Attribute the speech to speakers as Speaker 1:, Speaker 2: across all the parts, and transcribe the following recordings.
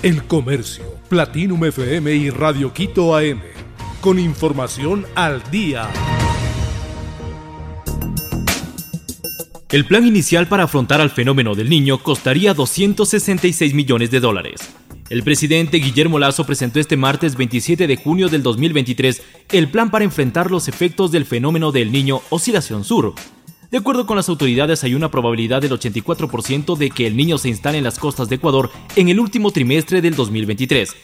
Speaker 1: El Comercio, Platinum FM y Radio Quito AM. Con información al día.
Speaker 2: El plan inicial para afrontar al fenómeno del niño costaría 266 millones de dólares. El presidente Guillermo Lazo presentó este martes 27 de junio del 2023 el plan para enfrentar los efectos del fenómeno del niño Oscilación Sur, de acuerdo con las autoridades, hay una probabilidad del 84% de que el niño se instale en las costas de Ecuador en el último trimestre del 2023.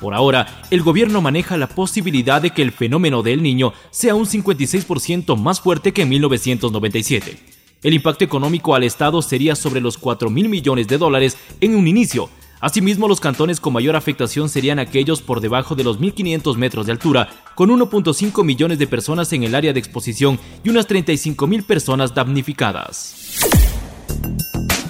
Speaker 2: Por ahora, el gobierno maneja la posibilidad de que el fenómeno del niño sea un 56% más fuerte que en 1997. El impacto económico al Estado sería sobre los 4 mil millones de dólares en un inicio, Asimismo, los cantones con mayor afectación serían aquellos por debajo de los 1.500 metros de altura, con 1.5 millones de personas en el área de exposición y unas 35.000 personas damnificadas.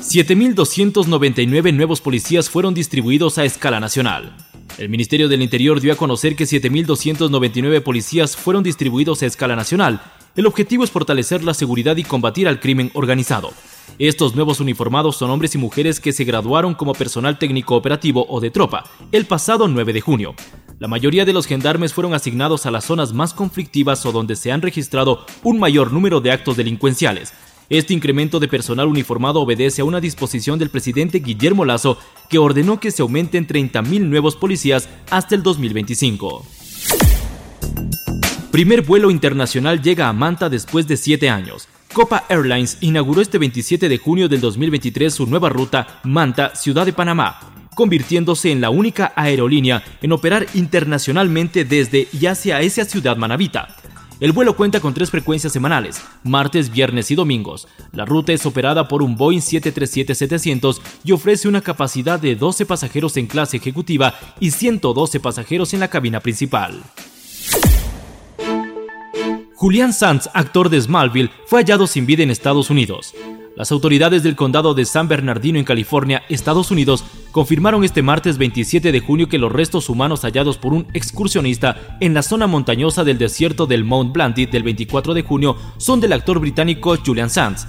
Speaker 2: 7.299 nuevos policías fueron distribuidos a escala nacional. El Ministerio del Interior dio a conocer que 7.299 policías fueron distribuidos a escala nacional. El objetivo es fortalecer la seguridad y combatir al crimen organizado. Estos nuevos uniformados son hombres y mujeres que se graduaron como personal técnico operativo o de tropa el pasado 9 de junio. La mayoría de los gendarmes fueron asignados a las zonas más conflictivas o donde se han registrado un mayor número de actos delincuenciales. Este incremento de personal uniformado obedece a una disposición del presidente Guillermo Lazo que ordenó que se aumenten 30.000 nuevos policías hasta el 2025. Primer vuelo internacional llega a Manta después de siete años. Copa Airlines inauguró este 27 de junio del 2023 su nueva ruta Manta, Ciudad de Panamá, convirtiéndose en la única aerolínea en operar internacionalmente desde y hacia esa ciudad manavita. El vuelo cuenta con tres frecuencias semanales, martes, viernes y domingos. La ruta es operada por un Boeing 737-700 y ofrece una capacidad de 12 pasajeros en clase ejecutiva y 112 pasajeros en la cabina principal. Julian Sands, actor de Smallville, fue hallado sin vida en Estados Unidos. Las autoridades del condado de San Bernardino en California, Estados Unidos, confirmaron este martes 27 de junio que los restos humanos hallados por un excursionista en la zona montañosa del desierto del Mount Blandy del 24 de junio son del actor británico Julian Sands.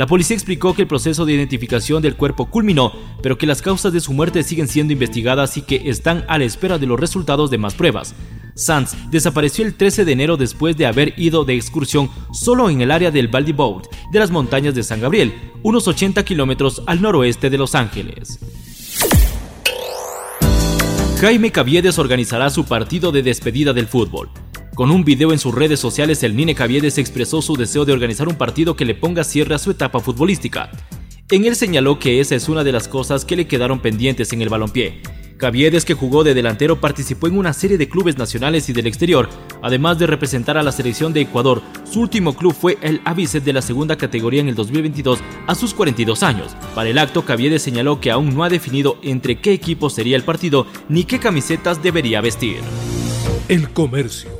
Speaker 2: La policía explicó que el proceso de identificación del cuerpo culminó, pero que las causas de su muerte siguen siendo investigadas y que están a la espera de los resultados de más pruebas. Sands desapareció el 13 de enero después de haber ido de excursión solo en el área del Boat de las montañas de San Gabriel, unos 80 kilómetros al noroeste de Los Ángeles. Jaime Caviedes organizará su partido de despedida del fútbol. Con un video en sus redes sociales, el Nine Caviedes expresó su deseo de organizar un partido que le ponga cierre a su etapa futbolística. En él señaló que esa es una de las cosas que le quedaron pendientes en el balompié Caviedes, que jugó de delantero, participó en una serie de clubes nacionales y del exterior, además de representar a la selección de Ecuador. Su último club fue el Avicet de la segunda categoría en el 2022 a sus 42 años. Para el acto, Caviedes señaló que aún no ha definido entre qué equipo sería el partido ni qué camisetas debería vestir.
Speaker 1: El Comercio,